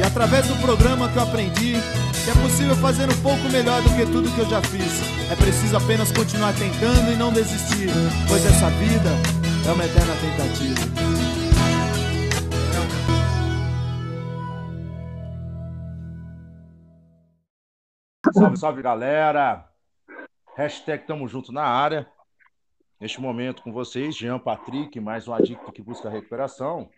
E através do programa que eu aprendi que é possível fazer um pouco melhor do que tudo que eu já fiz. É preciso apenas continuar tentando e não desistir, pois essa vida é uma eterna tentativa. Salve, salve galera! Hashtag Tamo Junto na área. Neste momento com vocês, Jean Patrick, mais um adicto que busca recuperação.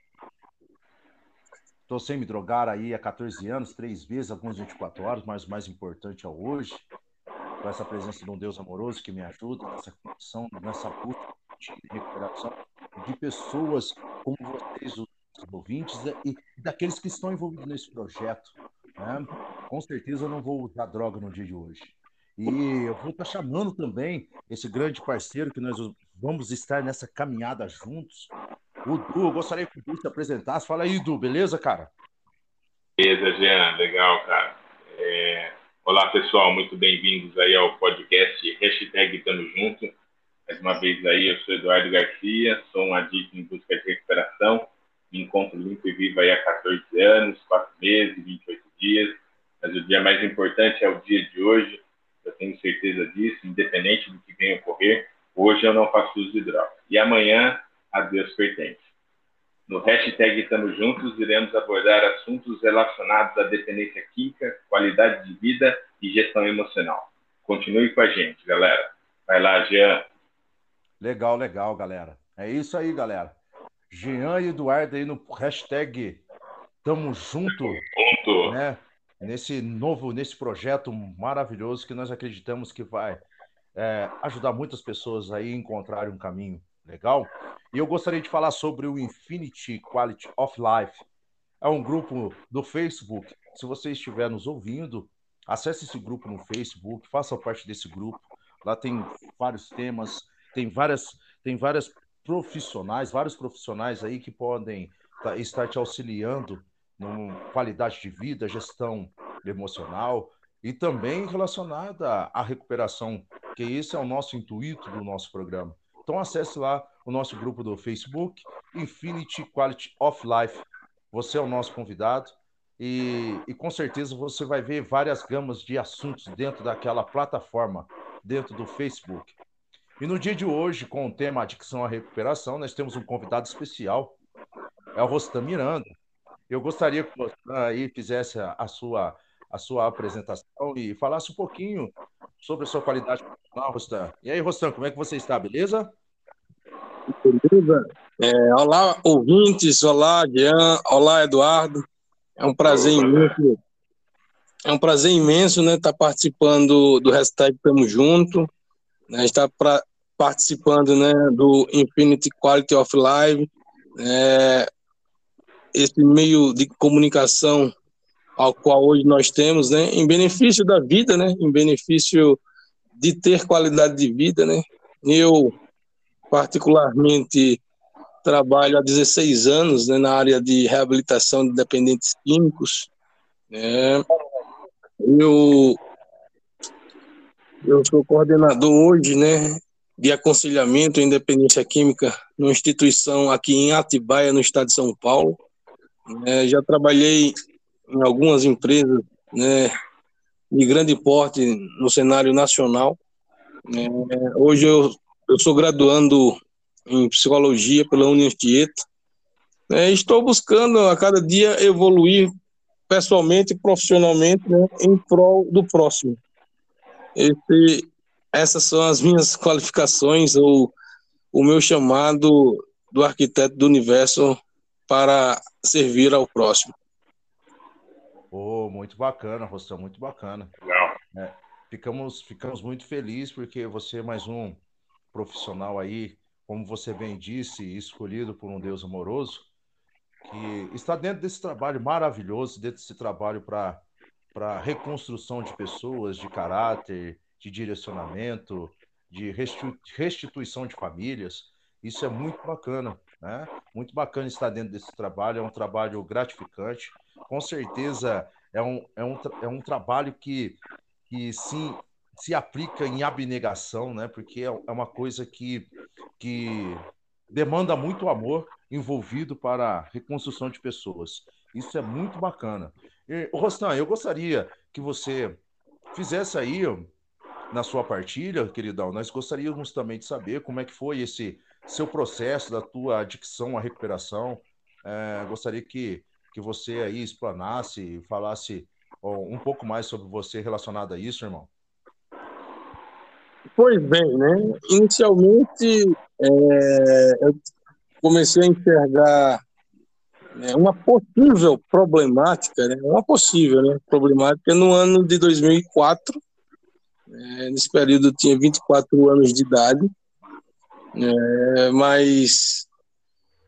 Estou sem me drogar aí há 14 anos, três vezes, alguns 24 horas, mas o mais importante é hoje, com essa presença de um Deus amoroso que me ajuda nessa condição, nessa busca de recuperação, de pessoas como vocês, os ouvintes, né, e daqueles que estão envolvidos nesse projeto. Né? Com certeza eu não vou usar droga no dia de hoje. E eu vou estar chamando também esse grande parceiro que nós vamos estar nessa caminhada juntos, o Du, eu gostaria que o Du se apresentasse. Fala aí, Du, beleza, cara? Beleza, Jean, legal, cara. É... Olá, pessoal, muito bem-vindos aí ao podcast Hashtag Tamo Junto. Mais uma vez aí, eu sou Eduardo Garcia, sou um adicto em busca de recuperação. Me encontro limpo e vivo aí há 14 anos, 4 meses, 28 dias. Mas o dia mais importante é o dia de hoje, eu tenho certeza disso, independente do que venha ocorrer. Hoje eu não faço uso de drogas. E amanhã a Deus pertence. No hashtag Estamos Juntos, iremos abordar assuntos relacionados à dependência química, qualidade de vida e gestão emocional. Continue com a gente, galera. Vai lá, Jean. Legal, legal, galera. É isso aí, galera. Jean e Eduardo aí no hashtag Tamo Junto. Junto. Né? Nesse novo, nesse projeto maravilhoso que nós acreditamos que vai é, ajudar muitas pessoas aí a encontrarem um caminho legal. E eu gostaria de falar sobre o Infinity Quality of Life. É um grupo do Facebook. Se você estiver nos ouvindo, acesse esse grupo no Facebook, faça parte desse grupo. Lá tem vários temas, tem várias, tem várias profissionais, vários profissionais aí que podem tá, estar te auxiliando na qualidade de vida, gestão emocional e também relacionada à recuperação, que esse é o nosso intuito do nosso programa. Então acesse lá o nosso grupo do Facebook, Infinity Quality of Life. Você é o nosso convidado e, e com certeza você vai ver várias gamas de assuntos dentro daquela plataforma, dentro do Facebook. E no dia de hoje, com o tema Adicção à Recuperação, nós temos um convidado especial, é o Rostam Miranda. Eu gostaria que você aí fizesse a, sua a sua apresentação e falasse um pouquinho sobre a sua qualidade profissional, Rostam. E aí, Rostam, como é que você está, beleza? Beleza? É, olá, ouvintes, olá, Jean, olá, Eduardo. É um prazer imenso. É um prazer imenso, né, estar tá participando do hashtag Tamo Junto, né, estar pra, participando, né, do Infinity Quality of Life, é, esse meio de comunicação ao qual hoje nós temos, né, em benefício da vida, né, em benefício de ter qualidade de vida, né. Eu particularmente trabalho há 16 anos né, na área de reabilitação de dependentes químicos. Né. Eu, eu sou coordenador hoje né, de aconselhamento em dependência química numa instituição aqui em Atibaia, no estado de São Paulo. É, já trabalhei em algumas empresas né, de grande porte no cenário nacional. É, hoje eu eu sou graduando em psicologia pela Universidade. É, estou buscando a cada dia evoluir pessoalmente e profissionalmente né, em prol do próximo. Esse, essas são as minhas qualificações ou o meu chamado do arquiteto do universo para servir ao próximo. Oh, muito bacana, Rostão, muito bacana. É, ficamos, ficamos muito felizes porque você é mais um profissional aí, como você bem disse, escolhido por um Deus amoroso, que está dentro desse trabalho maravilhoso, dentro desse trabalho para para reconstrução de pessoas, de caráter, de direcionamento, de restituição de famílias. Isso é muito bacana, né? Muito bacana estar dentro desse trabalho, é um trabalho gratificante. Com certeza é um, é um, é um trabalho que, que sim, se aplica em abnegação, né? Porque é, é uma coisa que, que demanda muito amor envolvido para a reconstrução de pessoas. Isso é muito bacana. E, Rostan, eu gostaria que você fizesse aí na sua partilha, queridão, nós gostaríamos também de saber como é que foi esse seu processo da tua adicção à recuperação. É, gostaria que, que você aí explanasse, falasse ó, um pouco mais sobre você relacionado a isso, irmão. Pois bem, né? Inicialmente, é, eu comecei a enxergar né, uma possível problemática, né? uma possível né, problemática no ano de 2004. É, nesse período eu tinha 24 anos de idade, é, mas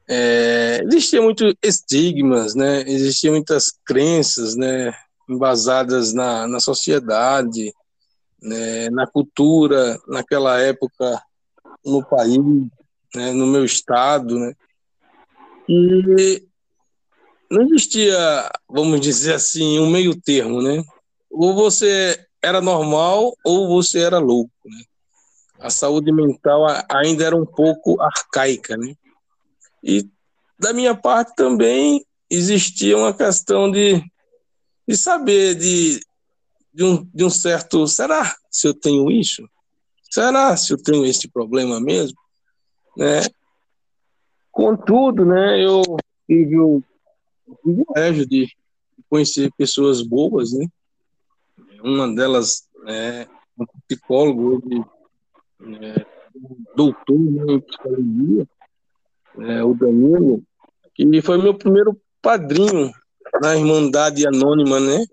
é, existia muitos estigmas, né? existiam muitas crenças né, embasadas na, na sociedade, né, na cultura, naquela época no país, né, no meu estado, né? E não existia, vamos dizer assim, um meio termo, né? Ou você era normal ou você era louco, né? A saúde mental ainda era um pouco arcaica, né? E da minha parte também existia uma questão de, de saber de, de, um, de um certo, será se eu tenho isso? Será se eu tenho este problema mesmo? Né? Contudo, né, eu tive o privilégio de conhecer pessoas boas, né? Uma delas é um psicólogo, é, doutor em psicologia, é, o Danilo, que foi meu primeiro padrinho na Irmandade Anônima, né?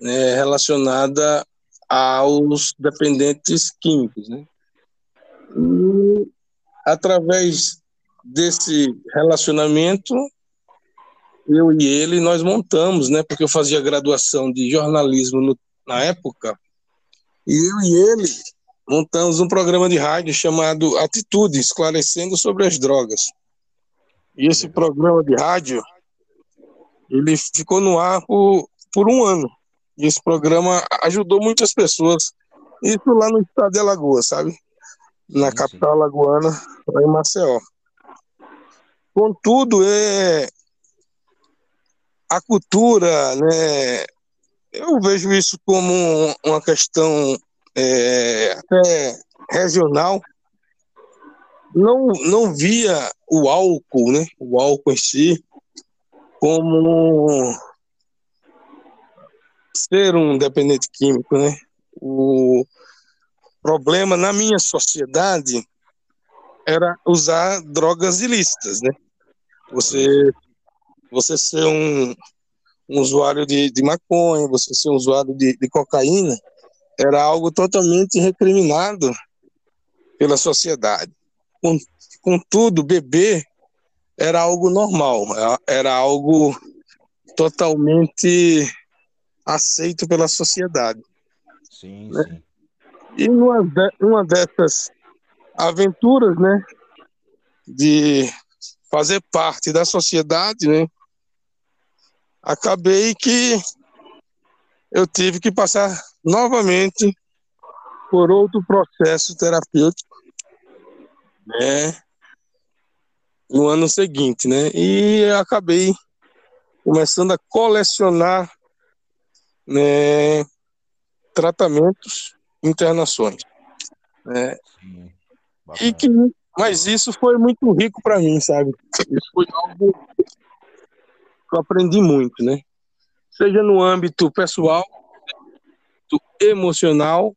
É, relacionada aos dependentes químicos, né? E através desse relacionamento, eu e ele, nós montamos, né? Porque eu fazia graduação de jornalismo no, na época, e eu e ele montamos um programa de rádio chamado Atitude, esclarecendo sobre as drogas. E esse programa de rádio, ele ficou no ar por, por um ano. E esse programa ajudou muitas pessoas. Isso lá no estado de Alagoas, sabe? Na capital alagoana, lá em Maceió. Contudo, é, a cultura, né, eu vejo isso como uma questão é, até regional. Não, não via o álcool, né, o álcool em si, como ser um dependente químico, né? O problema na minha sociedade era usar drogas ilícitas, né? Você, você ser um, um usuário de, de maconha, você ser um usuário de, de cocaína, era algo totalmente recriminado pela sociedade. Contudo, beber era algo normal, era algo totalmente aceito pela sociedade. Sim, né? sim. E numa, de, uma dessas aventuras, né, de fazer parte da sociedade, né, acabei que eu tive que passar novamente por outro processo terapêutico, né, no ano seguinte, né, e acabei começando a colecionar né, tratamentos, internações. Né? Sim, e que, mas isso foi muito rico para mim, sabe? Isso foi algo que eu aprendi muito, né? Seja no âmbito pessoal, emocional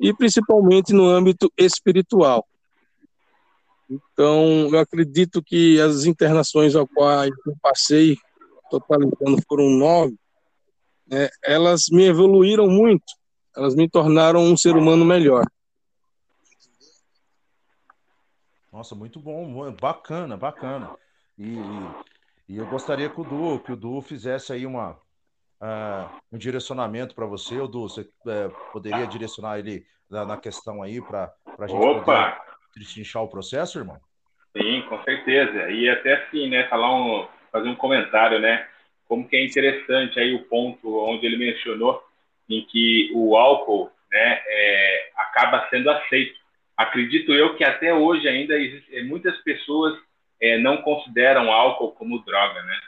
e principalmente no âmbito espiritual. Então, eu acredito que as internações ao quais eu passei, totalizando foram nove, é, elas me evoluíram muito, elas me tornaram um ser humano melhor. Nossa, muito bom, bacana, bacana. E, e, e eu gostaria que o Du, que o Du fizesse aí uma, uh, um direcionamento para você, ou você uh, poderia direcionar ele na, na questão aí para a gente Opa. poder destrinchar o processo, irmão? Sim, com certeza. E até assim, né, falar um, fazer um comentário, né, como que é interessante aí o ponto onde ele mencionou em que o álcool, né, é, acaba sendo aceito. Acredito eu que até hoje ainda existe, muitas pessoas é, não consideram álcool como droga, né?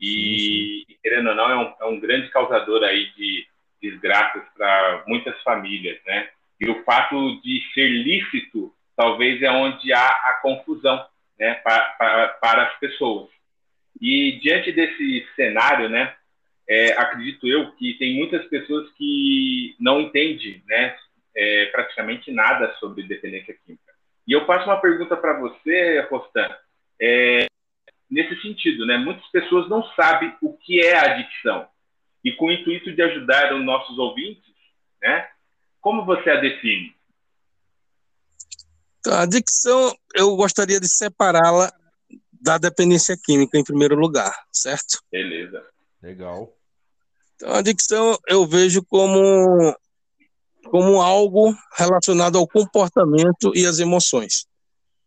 E, querendo ou não, é um, é um grande causador aí de desgraças para muitas famílias, né? E o fato de ser lícito, talvez é onde há a confusão, né, para, para, para as pessoas. E diante desse cenário, né, é, acredito eu que tem muitas pessoas que não entendem, né, é, praticamente nada sobre dependência química. E eu passo uma pergunta para você, Rostan, é, nesse sentido, né? Muitas pessoas não sabem o que é adicção. E com o intuito de ajudar os nossos ouvintes, né? Como você a define? Então, a adicção, eu gostaria de separá-la da dependência química em primeiro lugar, certo? Beleza. Legal. Então, a adicção eu vejo como como algo relacionado ao comportamento e às emoções.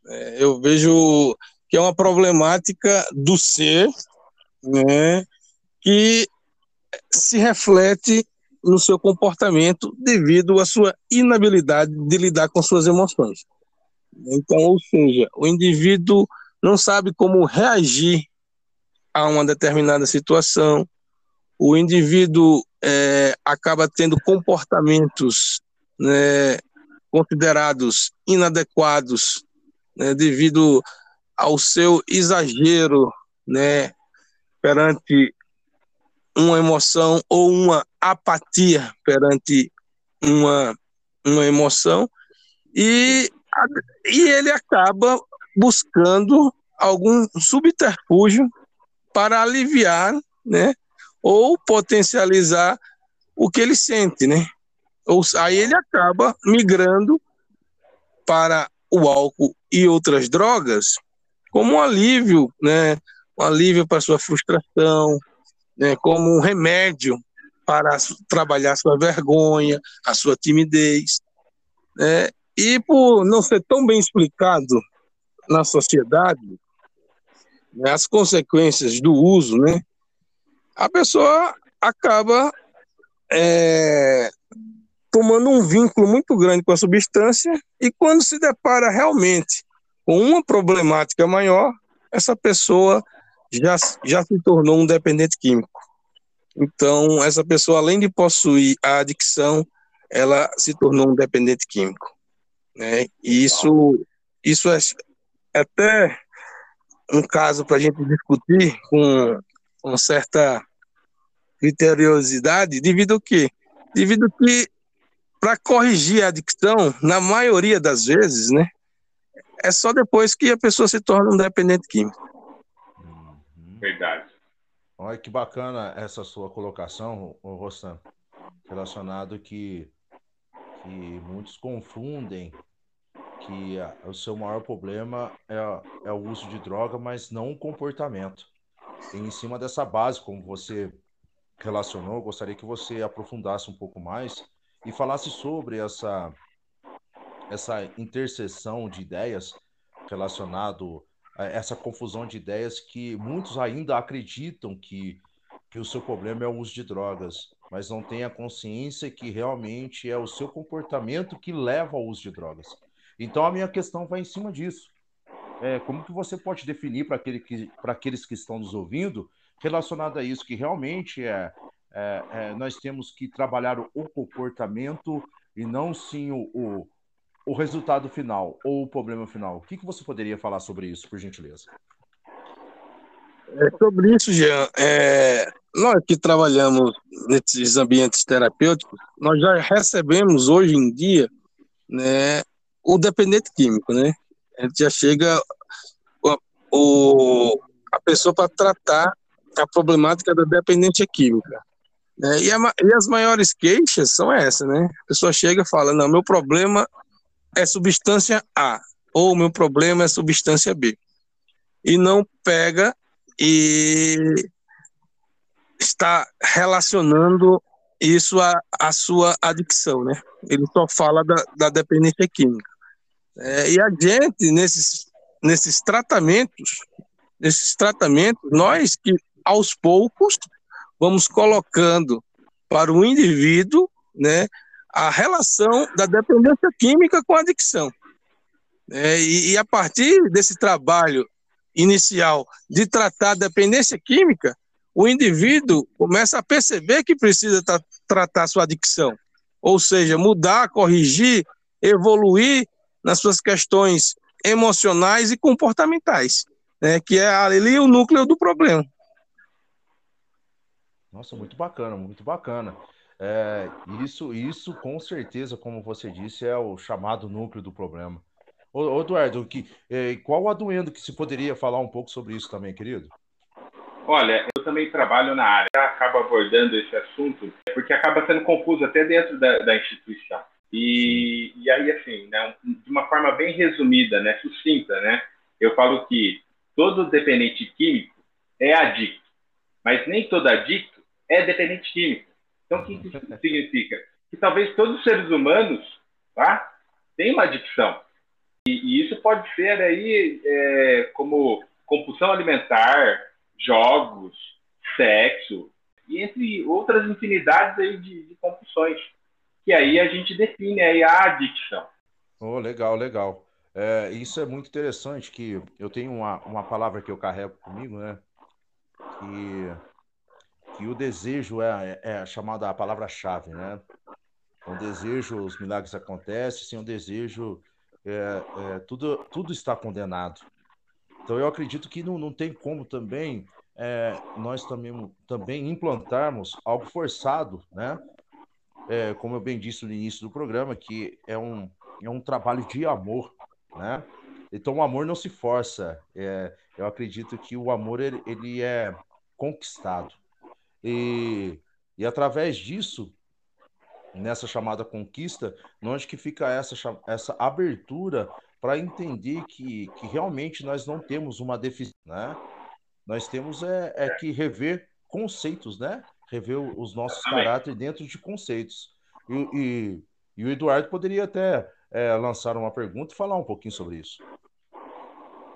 É, eu vejo que é uma problemática do ser, né, que se reflete no seu comportamento devido à sua inabilidade de lidar com suas emoções. Então, ou seja, o indivíduo não sabe como reagir a uma determinada situação, o indivíduo é, acaba tendo comportamentos né, considerados inadequados né, devido ao seu exagero né, perante uma emoção ou uma apatia perante uma, uma emoção e, e ele acaba buscando algum subterfúgio para aliviar, né, ou potencializar o que ele sente, né? Ou aí ele acaba migrando para o álcool e outras drogas como um alívio, né? Um alívio para sua frustração, né? Como um remédio para trabalhar sua vergonha, a sua timidez, né? E por não ser tão bem explicado na sociedade, né, as consequências do uso, né? A pessoa acaba é, tomando um vínculo muito grande com a substância e quando se depara realmente com uma problemática maior, essa pessoa já, já se tornou um dependente químico. Então, essa pessoa, além de possuir a adicção, ela se tornou um dependente químico. Né? E isso, isso é até um caso para a gente discutir com, com certa criteriosidade, devido ao quê? Devido que para corrigir a adicção, na maioria das vezes, né, é só depois que a pessoa se torna um dependente químico. Uhum. Verdade. Olha que bacana essa sua colocação, Rostam, relacionado que, que muitos confundem que a, o seu maior problema é, é o uso de droga, mas não o comportamento. E em cima dessa base, como você relacionou, gostaria que você aprofundasse um pouco mais e falasse sobre essa essa interseção de ideias relacionado a essa confusão de ideias que muitos ainda acreditam que, que o seu problema é o uso de drogas, mas não têm a consciência que realmente é o seu comportamento que leva ao uso de drogas. Então a minha questão vai em cima disso. É, como que você pode definir para aquele que, aqueles que estão nos ouvindo relacionado a isso, que realmente é, é, é, nós temos que trabalhar o comportamento e não sim o, o, o, resultado final ou o problema final. O que, que você poderia falar sobre isso, por gentileza? É sobre isso, Jean, é, nós que trabalhamos nesses ambientes terapêuticos, nós já recebemos hoje em dia né, o dependente químico, né? A gente já chega o, o a pessoa para tratar a problemática da dependência química. Né? E, a, e, as maiores queixas são essas, né? A pessoa chega e fala, não, meu problema é substância A, ou meu problema é substância B. E não pega e está relacionando isso à, à sua adicção, né? Ele só fala da, da dependência química. É, e a gente, nesses, nesses tratamentos, nesses tratamentos, nós que aos poucos vamos colocando para o indivíduo, né, a relação da dependência química com a adicção. É, e, e, a partir desse trabalho inicial de tratar a dependência química, o indivíduo começa a perceber que precisa tra tratar sua adicção, ou seja, mudar, corrigir, evoluir nas suas questões emocionais e comportamentais, né, que é ali o núcleo do problema. Nossa, muito bacana, muito bacana. É, isso, isso com certeza, como você disse, é o chamado núcleo do problema. Ô, Eduardo, que, é, qual aduendo que se poderia falar um pouco sobre isso também, querido? Olha, eu também trabalho na área, acabo abordando esse assunto, porque acaba sendo confuso até dentro da, da instituição. E, e, aí, assim, né, de uma forma bem resumida, né, sucinta, né, eu falo que todo dependente químico é adicto, mas nem todo adicto é dependente químico. Então, o que isso significa? Que talvez todos os seres humanos tá, tenham uma adicção. E, e isso pode ser aí é, como compulsão alimentar, jogos, sexo, e entre outras infinidades aí de, de compulsões. Que aí a gente define aí a adicção. Oh, legal, legal. É, isso é muito interessante, que eu tenho uma, uma palavra que eu carrego comigo, né? Que, que o desejo é, é chamada a palavra-chave, né? Com desejo, os milagres acontecem, sem o desejo, é, é, tudo, tudo está condenado. Então, eu acredito que não, não tem como também é, nós também, também implantarmos algo forçado, né? É, como eu bem disse no início do programa, que é um, é um trabalho de amor, né? Então, o amor não se força. É, eu acredito que o amor ele, ele é conquistado. E, e através disso, nessa chamada conquista, onde que fica essa, essa abertura para entender que, que realmente nós não temos uma deficiência, né? Nós temos é, é que rever conceitos, né? Rever os nossos caráteres dentro de conceitos. E, e, e o Eduardo poderia até é, lançar uma pergunta e falar um pouquinho sobre isso.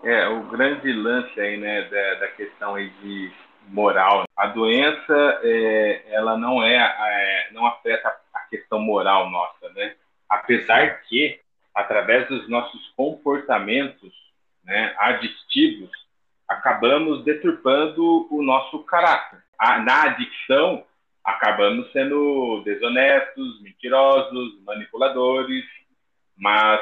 É, o grande lance aí, né, da, da questão aí de moral. A doença, é, ela não é, é, não afeta a questão moral nossa, né? Apesar que, através dos nossos comportamentos, né, adictivos, acabamos deturpando o nosso caráter. A, na adicção, acabamos sendo desonestos, mentirosos, manipuladores, mas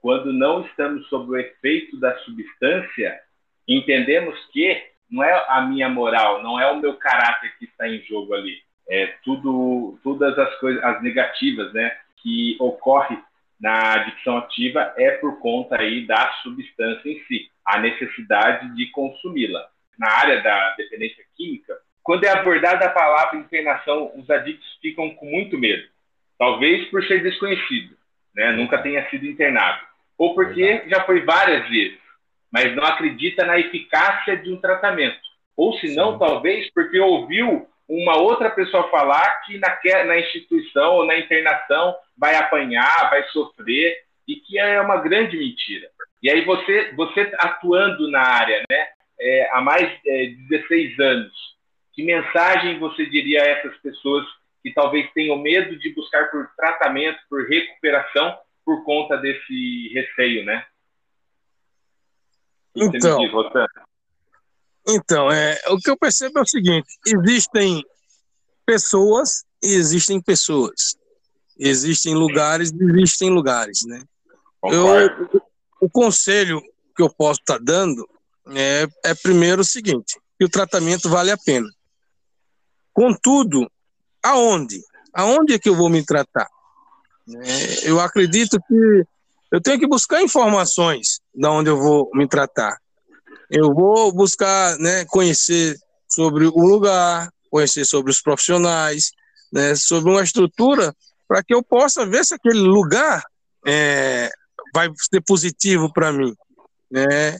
quando não estamos sob o efeito da substância, entendemos que não é a minha moral, não é o meu caráter que está em jogo ali. É tudo, todas as coisas, as negativas, né, que ocorre na adicção ativa é por conta aí da substância em si, a necessidade de consumi-la. Na área da dependência química, quando é abordada a palavra internação, os adictos ficam com muito medo. Talvez por ser desconhecido, né, nunca tenha sido internado, ou porque já foi várias vezes mas não acredita na eficácia de um tratamento. Ou se não, talvez porque ouviu uma outra pessoa falar que na, na instituição ou na internação vai apanhar, vai sofrer, e que é uma grande mentira. E aí você, você atuando na área né, é, há mais é, de 16 anos, que mensagem você diria a essas pessoas que talvez tenham medo de buscar por tratamento, por recuperação, por conta desse receio, né? Então, então é, o que eu percebo é o seguinte: existem pessoas e existem pessoas. Existem lugares e existem lugares, né? Eu, o conselho que eu posso estar tá dando é, é primeiro o seguinte, que o tratamento vale a pena. Contudo, aonde? Aonde é que eu vou me tratar? É, eu acredito que eu tenho que buscar informações da onde eu vou me tratar. Eu vou buscar, né, conhecer sobre o lugar, conhecer sobre os profissionais, né, sobre uma estrutura para que eu possa ver se aquele lugar é, vai ser positivo para mim, né?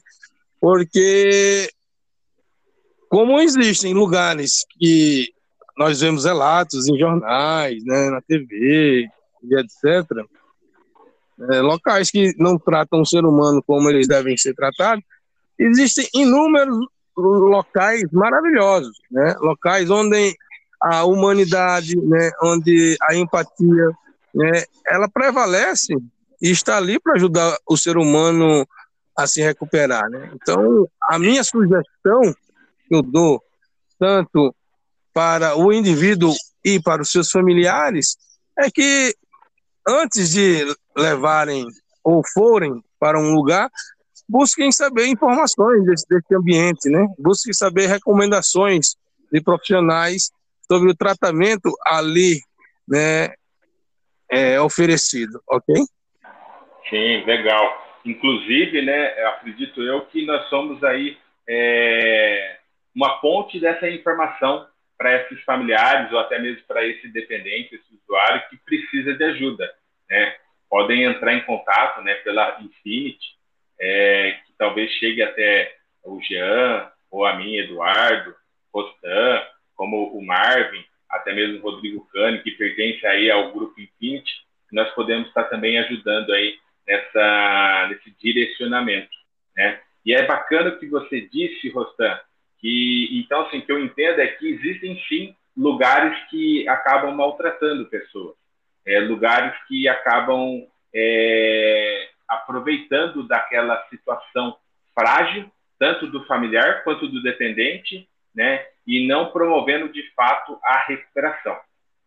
Porque como existem lugares que nós vemos relatos em jornais, né, na TV, e etc., é, locais que não tratam o ser humano como eles devem ser tratados, existem inúmeros locais maravilhosos, né? locais onde a humanidade, né, onde a empatia, né, ela prevalece e está ali para ajudar o ser humano a se recuperar. Né? Então, a minha sugestão que eu dou, tanto para o indivíduo e para os seus familiares, é que antes de levarem ou forem para um lugar, busquem saber informações desse, desse ambiente, né? Busquem saber recomendações de profissionais sobre o tratamento ali, né, é, oferecido, ok? Sim, legal. Inclusive, né, acredito eu que nós somos aí é, uma ponte dessa informação para esses familiares ou até mesmo para esse dependente, esse usuário que precisa de ajuda, né? Podem entrar em contato, né, pela Infinity, é, que talvez chegue até o Jean ou a mim, Eduardo, Rostan, como o Marvin, até mesmo o Rodrigo Cani, que pertence aí ao grupo Infinity, nós podemos estar também ajudando aí nessa, nesse direcionamento, né? E é bacana o que você disse, Rostan, que então assim que eu entendo é que existem sim lugares que acabam maltratando pessoas, é, lugares que acabam é, aproveitando daquela situação frágil, tanto do familiar quanto do dependente, né, e não promovendo de fato a recuperação.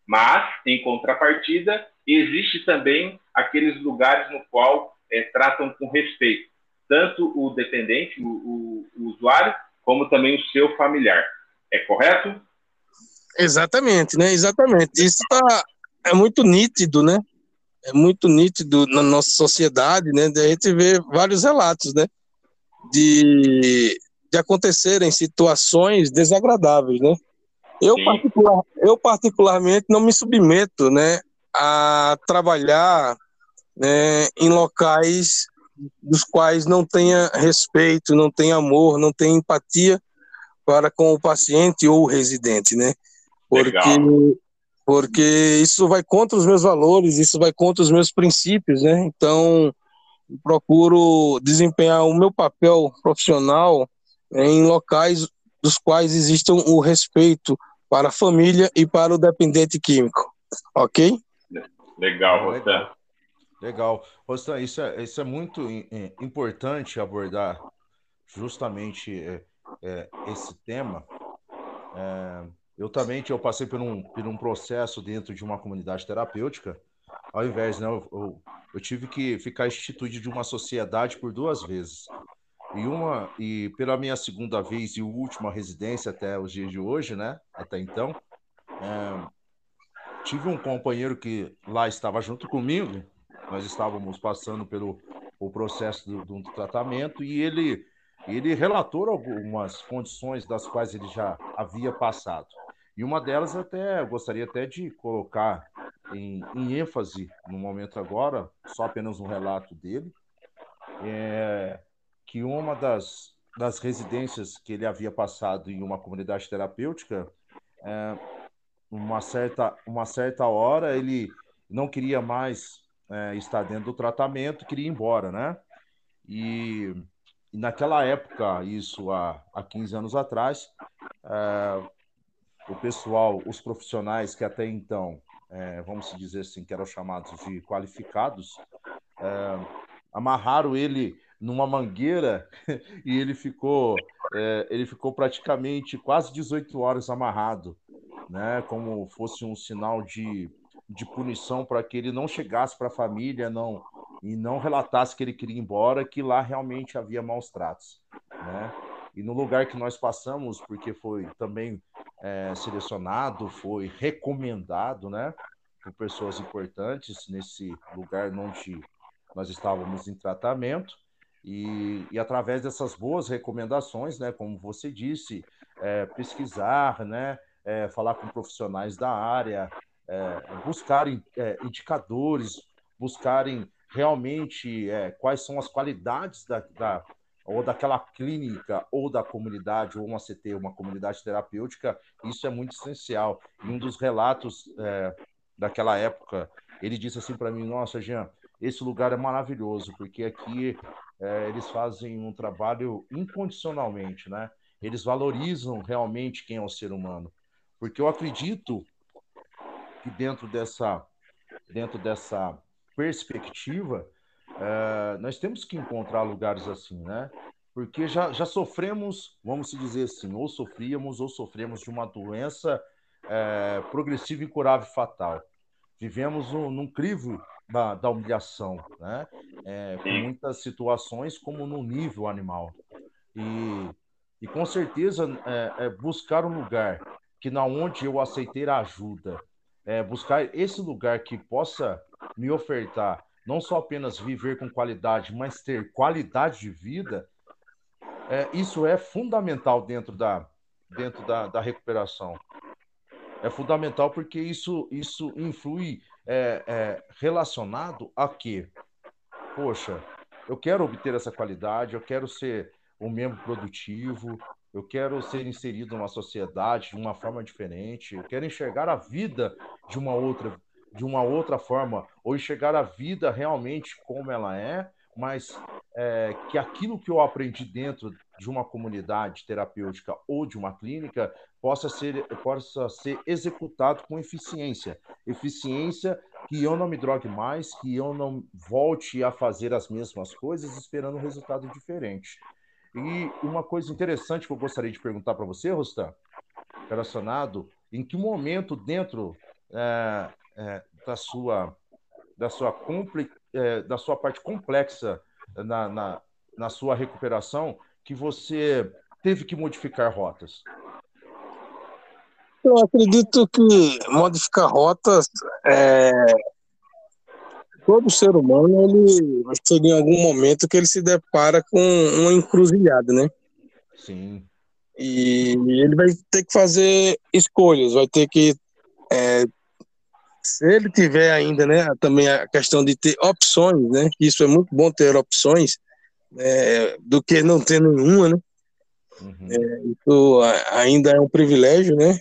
Mas, em contrapartida, existe também aqueles lugares no qual é, tratam com respeito tanto o dependente, o, o, o usuário, como também o seu familiar. É correto? Exatamente, né? Exatamente. Isso tá, é muito nítido, né? É muito nítido na nossa sociedade, né? A gente vê vários relatos, né? De, de acontecerem situações desagradáveis, né? Eu, particular, eu particularmente não me submeto, né? A trabalhar né, em locais dos quais não tenha respeito, não tenha amor, não tenha empatia para com o paciente ou o residente, né? Porque, porque isso vai contra os meus valores, isso vai contra os meus princípios, né? Então, procuro desempenhar o meu papel profissional em locais dos quais existam o respeito para a família e para o dependente químico, ok? Legal, Rotan. Legal. Rostan, isso é, isso é muito importante abordar justamente é, é, esse tema. É, eu também eu passei por um, por um processo dentro de uma comunidade terapêutica. Ao invés, né, eu, eu, eu tive que ficar instituído de uma sociedade por duas vezes. E uma e pela minha segunda vez e última residência até os dias de hoje, né? Até então, é, tive um companheiro que lá estava junto comigo nós estávamos passando pelo o processo do, do tratamento e ele, ele relatou algumas condições das quais ele já havia passado. E uma delas até eu gostaria até de colocar em, em ênfase no momento agora, só apenas um relato dele, é que uma das, das residências que ele havia passado em uma comunidade terapêutica, é, uma certa uma certa hora ele não queria mais é, está dentro do tratamento, queria ir embora, né? E, e naquela época, isso há, há 15 anos atrás, é, o pessoal, os profissionais que até então, é, vamos dizer assim, que eram chamados de qualificados, é, amarraram ele numa mangueira e ele ficou, é, ele ficou praticamente quase 18 horas amarrado, né? Como fosse um sinal de de punição para que ele não chegasse para a família não e não relatasse que ele queria ir embora, que lá realmente havia maus tratos, né? E no lugar que nós passamos, porque foi também é, selecionado, foi recomendado, né, por pessoas importantes. Nesse lugar onde nós estávamos em tratamento, e, e através dessas boas recomendações, né, como você disse, é, pesquisar, né, é, falar com profissionais da área, é, buscarem é, indicadores, buscarem realmente é, quais são as qualidades da, da, ou daquela clínica, ou da comunidade, ou uma CT, uma comunidade terapêutica, isso é muito essencial. E um dos relatos é, daquela época, ele disse assim para mim: Nossa, Jean, esse lugar é maravilhoso, porque aqui é, eles fazem um trabalho incondicionalmente, né? Eles valorizam realmente quem é o ser humano. Porque eu acredito que dentro dessa, dentro dessa perspectiva, é, nós temos que encontrar lugares assim, né? Porque já, já sofremos, vamos dizer assim, ou sofríamos ou sofremos de uma doença é, progressiva, incurável e fatal. Vivemos um, num crivo da, da humilhação, né? É, com muitas situações como no nível animal. E, e com certeza é, é buscar um lugar que na onde eu aceitei a ajuda, é, buscar esse lugar que possa me ofertar não só apenas viver com qualidade, mas ter qualidade de vida, é, isso é fundamental dentro da, dentro da, da recuperação. É fundamental porque isso, isso influi é, é, relacionado a que, poxa, eu quero obter essa qualidade, eu quero ser um membro produtivo, eu quero ser inserido numa sociedade de uma forma diferente, eu quero enxergar a vida de uma outra de uma outra forma, ou enxergar a vida realmente como ela é, mas é, que aquilo que eu aprendi dentro de uma comunidade terapêutica ou de uma clínica possa ser, possa ser executado com eficiência. Eficiência que eu não me drogue mais, que eu não volte a fazer as mesmas coisas esperando um resultado diferente. E uma coisa interessante que eu gostaria de perguntar para você, Rostan, relacionado, em que momento dentro é, é, da sua da sua compli, é, da sua parte complexa na, na, na sua recuperação que você teve que modificar rotas? Eu acredito que modificar rotas é... todo ser humano ele chega em algum momento que ele se depara com uma encruzilhada, né? Sim. E ele vai ter que fazer escolhas, vai ter que é, se ele tiver ainda, né, também a questão de ter opções, né, isso é muito bom ter opções, é, do que não ter nenhuma, né, uhum. é, isso ainda é um privilégio, né,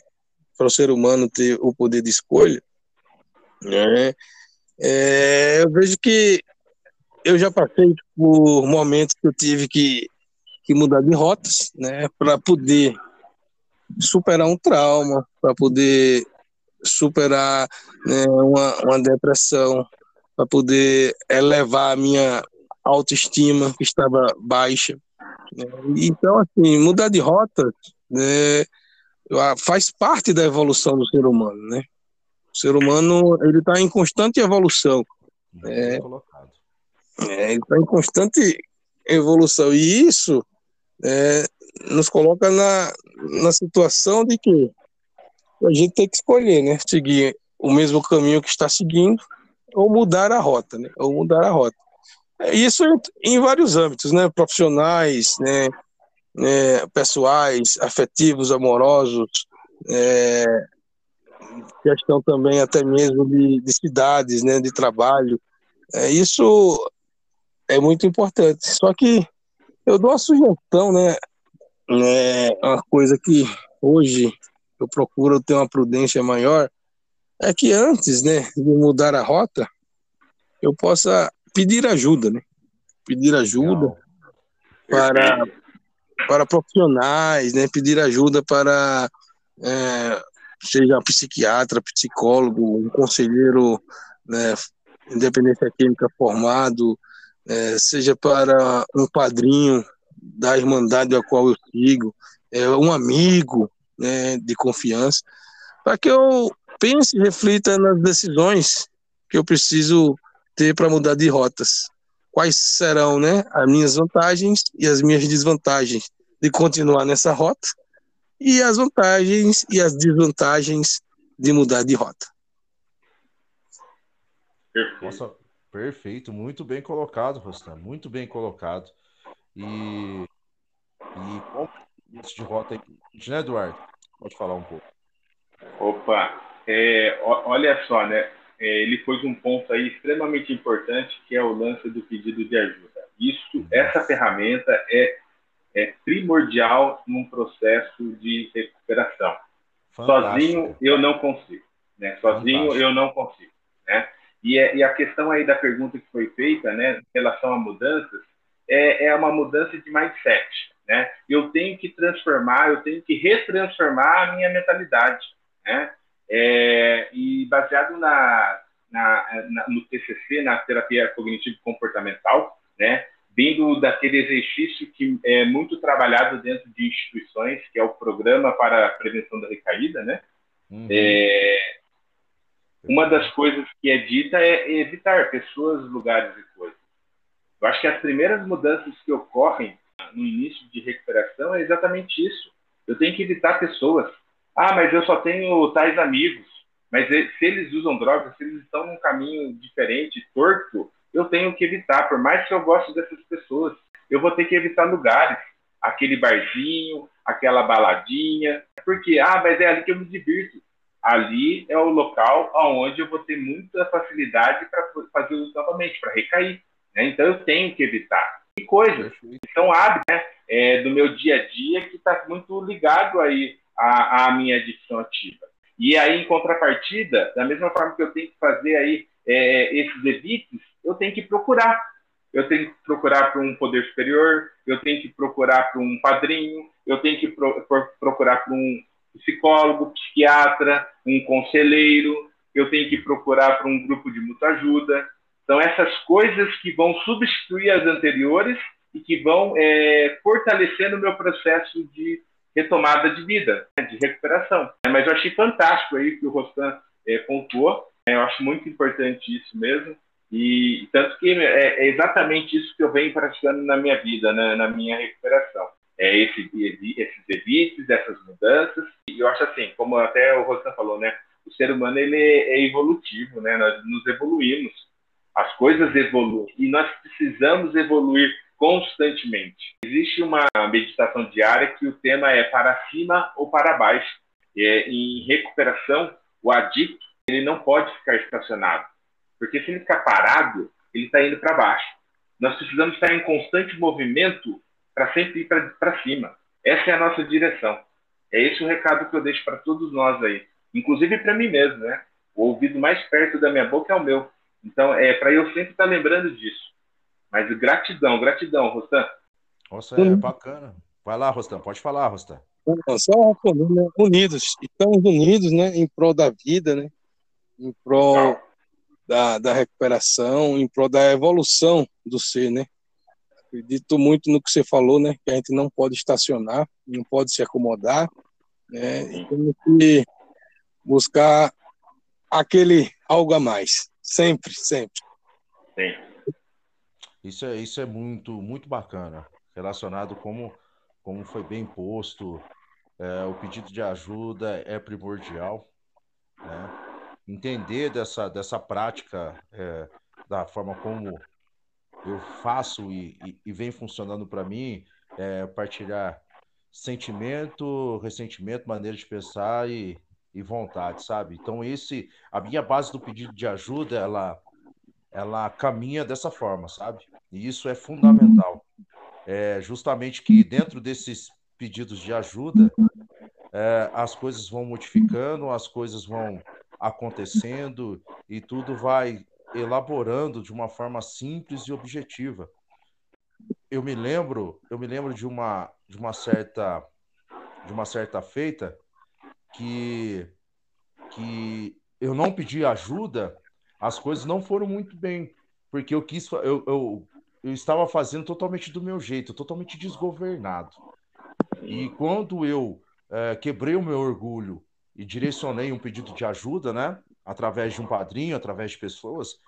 para o ser humano ter o poder de escolha, né, é, eu vejo que eu já passei por momentos que eu tive que, que mudar de rotas, né, para poder superar um trauma, para poder superar né, uma, uma depressão, para poder elevar a minha autoestima, que estava baixa. Né? Então, assim, mudar de rota né, faz parte da evolução do ser humano, né? O ser humano, ele está em constante evolução. É, é, ele está em constante evolução. E isso é, nos coloca na, na situação de que a gente tem que escolher, né? Seguir o mesmo caminho que está seguindo ou mudar a rota, né? Ou mudar a rota. Isso em vários âmbitos, né? Profissionais, né? É, pessoais, afetivos, amorosos, é, questão também até mesmo de, de cidades, né? De trabalho. É, isso é muito importante. Só que eu dou uma sugestão, né? É uma coisa que hoje eu procuro ter uma prudência maior, é que antes, né, de mudar a rota, eu possa pedir ajuda, né? Pedir ajuda para, para profissionais, né? Pedir ajuda para é, seja psiquiatra, psicólogo, um conselheiro, né, independência química formado, é, seja para um padrinho da irmandade a qual eu sigo, é, um amigo, né, de confiança, para que eu pense e reflita nas decisões que eu preciso ter para mudar de rotas. Quais serão né, as minhas vantagens e as minhas desvantagens de continuar nessa rota e as vantagens e as desvantagens de mudar de rota. Nossa, perfeito, muito bem colocado, Rostam, muito bem colocado. E, e de rota aí, né, Eduardo? Pode falar um pouco. Opa, é, olha só, né? É, ele pôs um ponto aí extremamente importante, que é o lance do pedido de ajuda. Isso, essa ferramenta é, é primordial num processo de recuperação. Fantástico. Sozinho eu não consigo, né? Sozinho Fantástico. eu não consigo, né? E, é, e, a questão aí da pergunta que foi feita, né, em relação a mudanças, é, é uma mudança de mindset, né? Eu tenho que transformar, eu tenho que retransformar a minha mentalidade, né? É, e baseado na, na, na, no TCC, na terapia cognitivo comportamental, né? Vindo daquele exercício que é muito trabalhado dentro de instituições, que é o Programa para a Prevenção da Recaída, né? Uhum. É, uma das coisas que é dita é evitar pessoas, lugares e coisas. Eu acho que as primeiras mudanças que ocorrem no início de recuperação é exatamente isso. Eu tenho que evitar pessoas. Ah, mas eu só tenho tais amigos. Mas se eles usam drogas, se eles estão num caminho diferente, torto, eu tenho que evitar. Por mais que eu goste dessas pessoas, eu vou ter que evitar lugares. Aquele barzinho, aquela baladinha. Porque, ah, mas é ali que eu me divirto. Ali é o local onde eu vou ter muita facilidade para fazer uso novamente, para recair. Né? Então eu tenho que evitar. E coisas são hábitos né? é, do meu dia a dia que está muito ligado aí à, à minha adicção ativa. E aí, em contrapartida, da mesma forma que eu tenho que fazer aí é, esses evites, eu tenho que procurar. Eu tenho que procurar para um poder superior, eu tenho que procurar para um padrinho, eu tenho que pro, procurar para um psicólogo, psiquiatra, um conselheiro, eu tenho que procurar para um grupo de muita ajuda. São essas coisas que vão substituir as anteriores e que vão é, fortalecendo o meu processo de retomada de vida, né, de recuperação. Mas eu achei fantástico aí que o Rostan é, pontuou. Né, eu acho muito importante isso mesmo. E tanto que é, é exatamente isso que eu venho praticando na minha vida, né, na minha recuperação. É esse, esses evites, essas mudanças. E eu acho assim, como até o Rostan falou, né? O ser humano ele é evolutivo, né? Nós nos evoluímos. As coisas evoluem e nós precisamos evoluir constantemente. Existe uma meditação diária que o tema é para cima ou para baixo. É, em recuperação, o adicto ele não pode ficar estacionado, porque se ele ficar parado, ele está indo para baixo. Nós precisamos estar em constante movimento para sempre ir para cima. Essa é a nossa direção. É esse o recado que eu deixo para todos nós aí, inclusive para mim mesmo, né? O ouvido mais perto da minha boca é o meu. Então, é para eu sempre estar lembrando disso. Mas gratidão, gratidão, Rostan. Nossa, é bacana. Vai lá, Rostan, pode falar, Rostan. Só né? unidos, estamos unidos, né, em prol da vida, né, em prol da, da recuperação, em prol da evolução do ser, né. Acredito muito no que você falou, né, que a gente não pode estacionar, não pode se acomodar, né, e temos que buscar aquele algo a mais, sempre, sempre. Sim. Isso é, isso é muito, muito bacana, relacionado como, como foi bem posto, é, o pedido de ajuda é primordial, né? entender dessa, dessa prática, é, da forma como eu faço e, e, e vem funcionando para mim, é, partilhar sentimento, ressentimento, maneira de pensar e, e vontade, sabe? Então esse, a minha base do pedido de ajuda, ela ela caminha dessa forma, sabe? E isso é fundamental. É justamente que dentro desses pedidos de ajuda, é, as coisas vão modificando, as coisas vão acontecendo e tudo vai elaborando de uma forma simples e objetiva. Eu me lembro, eu me lembro de uma de uma certa de uma certa feita que que eu não pedi ajuda as coisas não foram muito bem, porque eu quis, eu, eu, eu estava fazendo totalmente do meu jeito, totalmente desgovernado. E quando eu é, quebrei o meu orgulho e direcionei um pedido de ajuda, né, através de um padrinho, através de pessoas,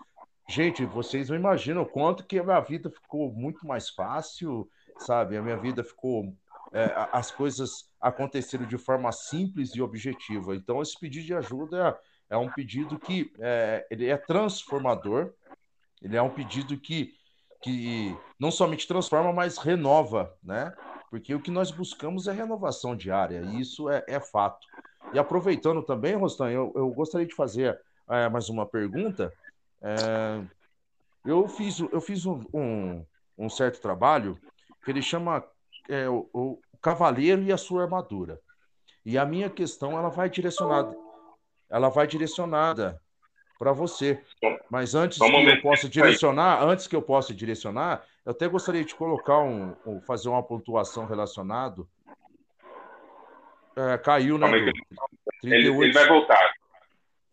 gente, vocês não imaginam o quanto que a minha vida ficou muito mais fácil, sabe? A minha vida ficou é, as coisas aconteceram de forma simples e objetiva. Então, esse pedido de ajuda é um pedido que é, ele é transformador, ele é um pedido que, que não somente transforma, mas renova, né? Porque o que nós buscamos é renovação diária, e isso é, é fato. E aproveitando também, Rostan, eu, eu gostaria de fazer é, mais uma pergunta. É, eu fiz, eu fiz um, um, um certo trabalho que ele chama é, o, o Cavaleiro e a sua armadura. E a minha questão ela vai direcionada, ela vai direcionada para você. Mas antes que eu possa direcionar, antes que eu possa direcionar, eu até gostaria de colocar um, um fazer uma pontuação relacionado. É, caiu, né? 38, ele, ele, vai voltar.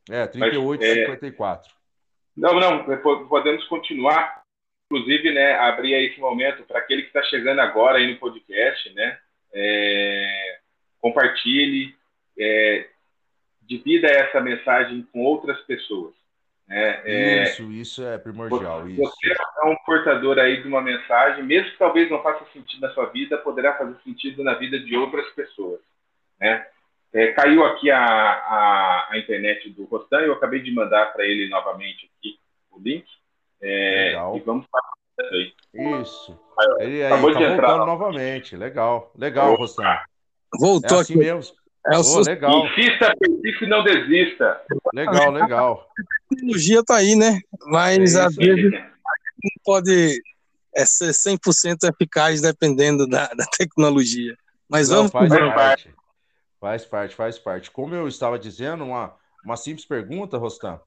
É, 38 Mas, 54. É... Não, não, podemos continuar. Inclusive, né, abrir esse momento para aquele que está chegando agora aí no podcast, né? É, compartilhe, é, divida essa mensagem com outras pessoas. Né? É, isso, isso é primordial. Você, isso. você é um portador aí de uma mensagem, mesmo que talvez não faça sentido na sua vida, poderá fazer sentido na vida de outras pessoas. Né? É, caiu aqui a, a, a, internet do Rostan, eu acabei de mandar para ele novamente aqui o link. É, Legal. E vamos. Isso. Ele aí, tá voltando novamente. Legal, legal, Rostan. Voltou é assim aqui. mesmo. É o oh, legal. Insista, persista e não desista. Legal, legal. A tecnologia está aí, né? Mas é às vezes não pode é, ser 100% eficaz dependendo da, da tecnologia. Mas não, vamos faz parte. Faz parte, faz parte. Como eu estava dizendo, uma, uma simples pergunta, Rostam.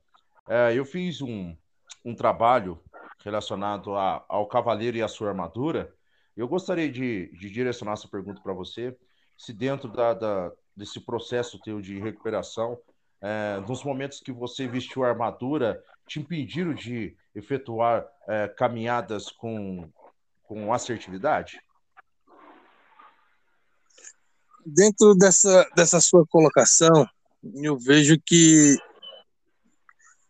É, eu fiz um, um trabalho relacionado a, ao cavaleiro e a sua armadura. Eu gostaria de, de direcionar essa pergunta para você se dentro da, da, desse processo teu de recuperação, é, nos momentos que você vestiu a armadura, te impediram de efetuar é, caminhadas com, com assertividade? Dentro dessa, dessa sua colocação, eu vejo que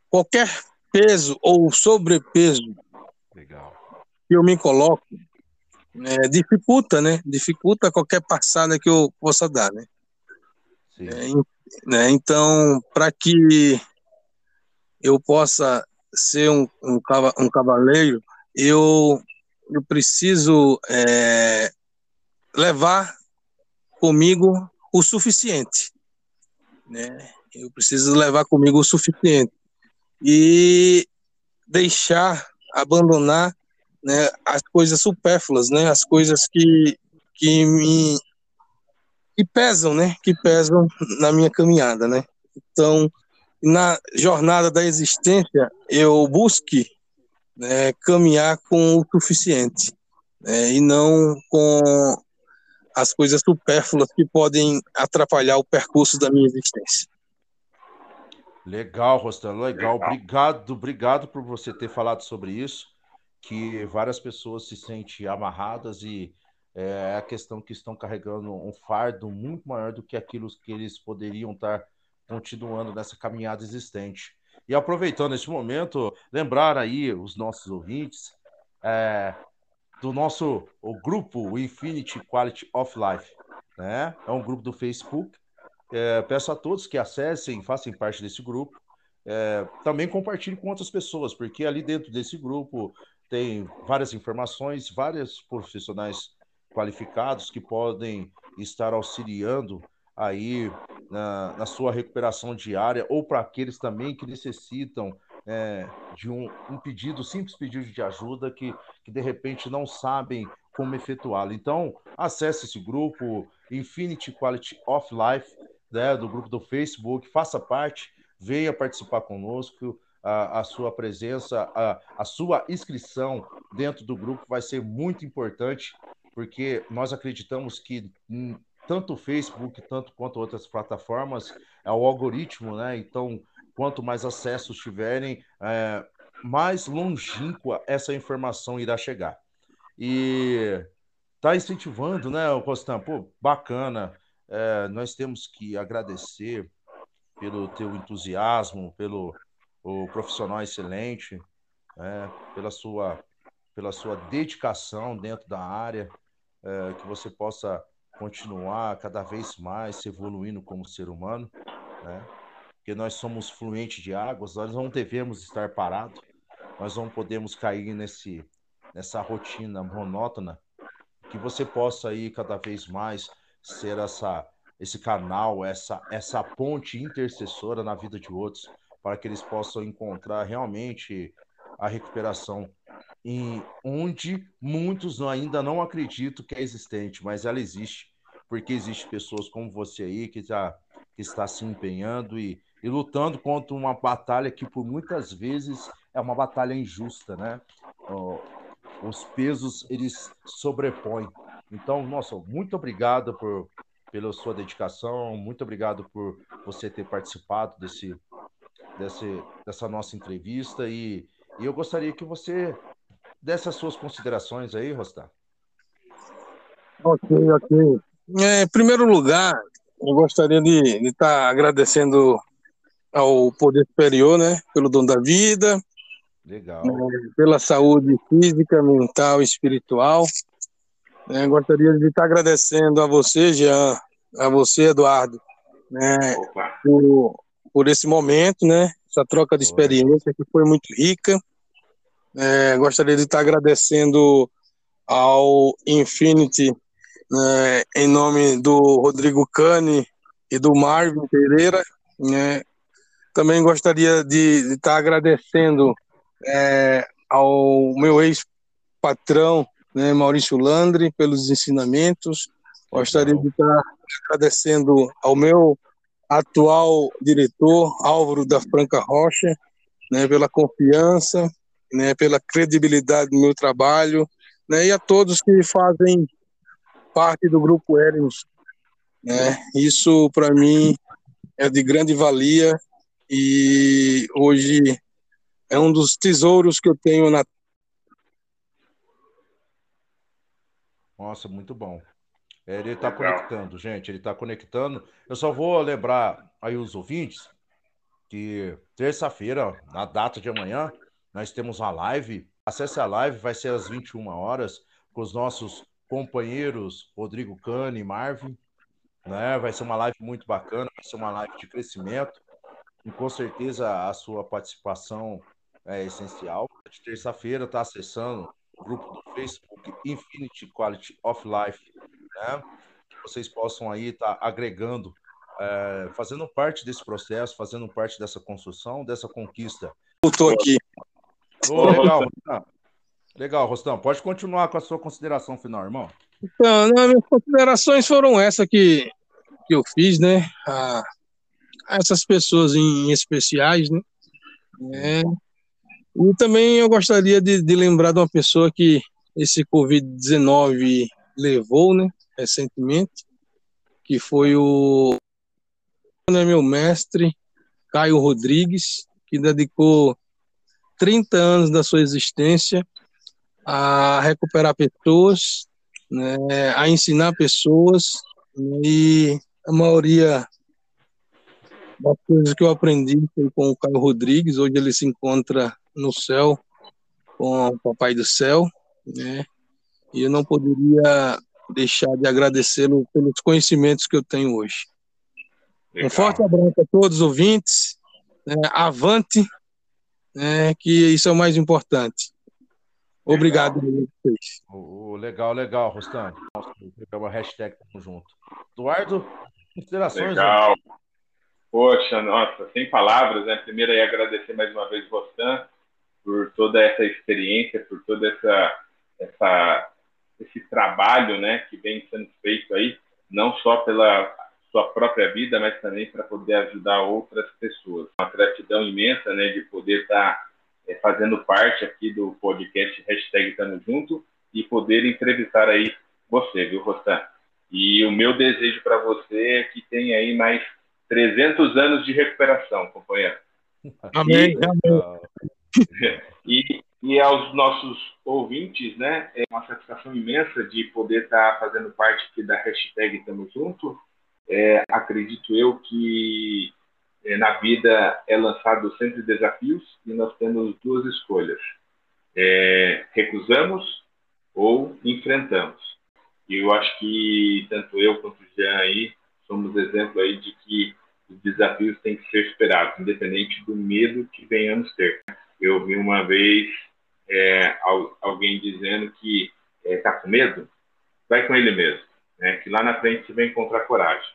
qualquer peso ou sobrepeso Legal. que eu me coloco é, dificulta, né? Dificulta qualquer passada que eu possa dar, né? É, né? Então, para que eu possa ser um, um, um cavaleiro, eu, eu preciso é, levar comigo o suficiente, né? Eu preciso levar comigo o suficiente e deixar, abandonar né, as coisas supérfluas, né, as coisas que, que me que pesam, né, que pesam na minha caminhada, né. Então, na jornada da existência, eu busque né, caminhar com o suficiente né, e não com as coisas supérfluas que podem atrapalhar o percurso da minha existência. Legal, Rostano, legal. Obrigado, obrigado por você ter falado sobre isso que várias pessoas se sentem amarradas e é a questão que estão carregando um fardo muito maior do que aquilo que eles poderiam estar continuando nessa caminhada existente. E aproveitando esse momento, lembrar aí os nossos ouvintes é, do nosso o grupo o Infinity Quality of Life. Né? É um grupo do Facebook. É, peço a todos que acessem, façam parte desse grupo. É, também compartilhe com outras pessoas, porque ali dentro desse grupo tem várias informações, vários profissionais qualificados que podem estar auxiliando aí na, na sua recuperação diária ou para aqueles também que necessitam é, de um, um, pedido, simples pedido de ajuda que, que de repente não sabem como efetuá-lo. Então, acesse esse grupo Infinity Quality of Life, né, do grupo do Facebook, faça parte, venha participar conosco a, a sua presença, a, a sua inscrição dentro do grupo vai ser muito importante, porque nós acreditamos que hum, tanto o Facebook, tanto quanto outras plataformas, é o algoritmo, né? Então, quanto mais acessos tiverem, é, mais longínqua essa informação irá chegar. E tá incentivando, né, Costan? Pô, bacana. É, nós temos que agradecer pelo teu entusiasmo, pelo, o profissional excelente, é, pela, sua, pela sua dedicação dentro da área, é, que você possa continuar cada vez mais se evoluindo como ser humano, né? porque nós somos fluentes de águas, nós não devemos estar parados, nós não podemos cair nesse, nessa rotina monótona, que você possa ir cada vez mais ser essa, esse canal, essa, essa ponte intercessora na vida de outros, para que eles possam encontrar realmente a recuperação em onde muitos ainda não acreditam que é existente, mas ela existe, porque existe pessoas como você aí que, já, que está se empenhando e, e lutando contra uma batalha que por muitas vezes é uma batalha injusta, né? os pesos eles sobrepõem. Então, nossa, muito obrigado por pela sua dedicação, muito obrigado por você ter participado desse, desse dessa nossa entrevista e, e eu gostaria que você dessas suas considerações aí, Rostar. Ok, ok. É, em primeiro lugar, eu gostaria de estar tá agradecendo ao Poder Superior, né, pelo dom da vida, Legal. Né, pela saúde física, mental e espiritual. É, gostaria de estar agradecendo a você, Jean, a você, Eduardo, né, por, por esse momento, né, essa troca de experiência que foi muito rica. É, gostaria de estar agradecendo ao Infinity, né, em nome do Rodrigo Cane e do Marvin Pereira. Né. Também gostaria de, de estar agradecendo é, ao meu ex-patrão, né, Maurício Landre, pelos ensinamentos. Gostaria de estar agradecendo ao meu atual diretor, Álvaro da Franca Rocha, né, pela confiança né, pela credibilidade do meu trabalho, né, e a todos que fazem parte do Grupo Hermes. Né? Isso, para mim, é de grande valia e hoje é um dos tesouros que eu tenho na. Nossa, muito bom. Ele está conectando, gente, ele está conectando. Eu só vou lembrar aí os ouvintes que terça-feira, na data de amanhã, nós temos uma live. Acesse a live, vai ser às 21 horas, com os nossos companheiros Rodrigo Cane e Marvin. Né? Vai ser uma live muito bacana, vai ser uma live de crescimento. E com certeza a sua participação é essencial. De terça-feira, está acessando grupo do Facebook Infinity Quality of Life, né? Que vocês possam aí estar tá agregando, é, fazendo parte desse processo, fazendo parte dessa construção, dessa conquista. Estou aqui. Oh, legal, Rostão. Legal, Rostão. Pode continuar com a sua consideração final, irmão. Então, não, minhas considerações foram essas que, que eu fiz, né? A, a essas pessoas em, em especiais, né? É, e também eu gostaria de, de lembrar de uma pessoa que esse Covid-19 levou, né, recentemente, que foi o né, meu mestre, Caio Rodrigues, que dedicou 30 anos da sua existência a recuperar pessoas, né, a ensinar pessoas, e a maioria das coisas que eu aprendi foi com o Caio Rodrigues, hoje ele se encontra no céu com o Papai do Céu, né, e eu não poderia deixar de agradecê-lo pelos conhecimentos que eu tenho hoje. Legal. Um forte abraço a todos os ouvintes, né, avante, né, que isso é o mais importante. Obrigado legal. legal, legal, Rostante. Uma hashtag tamo junto. Eduardo, considerações? Legal. Né? Poxa, nossa, sem palavras, né? Primeiro aí agradecer mais uma vez Rostan por toda essa experiência, por toda essa, essa esse trabalho, né, que vem sendo feito aí, não só pela sua própria vida, mas também para poder ajudar outras pessoas. Uma gratidão imensa, né, de poder estar tá, é, fazendo parte aqui do podcast hashtag Tamo Junto e poder entrevistar aí você, viu, Rostan? E o meu desejo para você é que tenha aí mais 300 anos de recuperação, companheiro. Amém. E, amém. e, e aos nossos ouvintes, né, é uma satisfação imensa de poder estar fazendo parte aqui da hashtag Tamo Junto é, acredito eu que é, na vida é lançado sempre desafios e nós temos duas escolhas: é, recusamos ou enfrentamos. E eu acho que tanto eu quanto o Jean aí somos exemplo aí de que os desafios têm que ser superados, independente do medo que venhamos ter. Eu vi uma vez é, alguém dizendo que está é, com medo, vai com ele mesmo né? que lá na frente você vai encontrar coragem.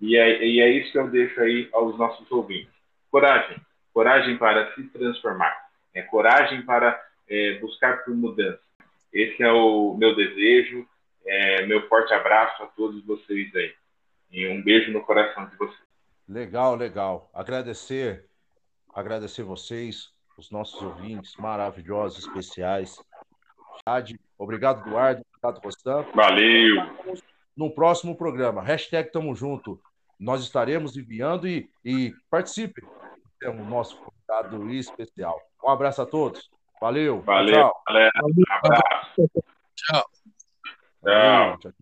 E é, e é isso que eu deixo aí aos nossos ouvintes. Coragem. Coragem para se transformar. É coragem para é, buscar por mudança. Esse é o meu desejo. É, meu forte abraço a todos vocês aí. E um beijo no coração de vocês. Legal, legal. Agradecer, agradecer vocês, os nossos ouvintes maravilhosos, especiais. Jade, obrigado, Eduardo. Obrigado, Rostam. Valeu. No próximo programa, hashtag Tamo Junto. Nós estaremos enviando e, e participe. Temos o nosso convidado especial. Um abraço a todos. Valeu. Valeu, tchau. galera. Um abraço. Tchau. Tchau. tchau.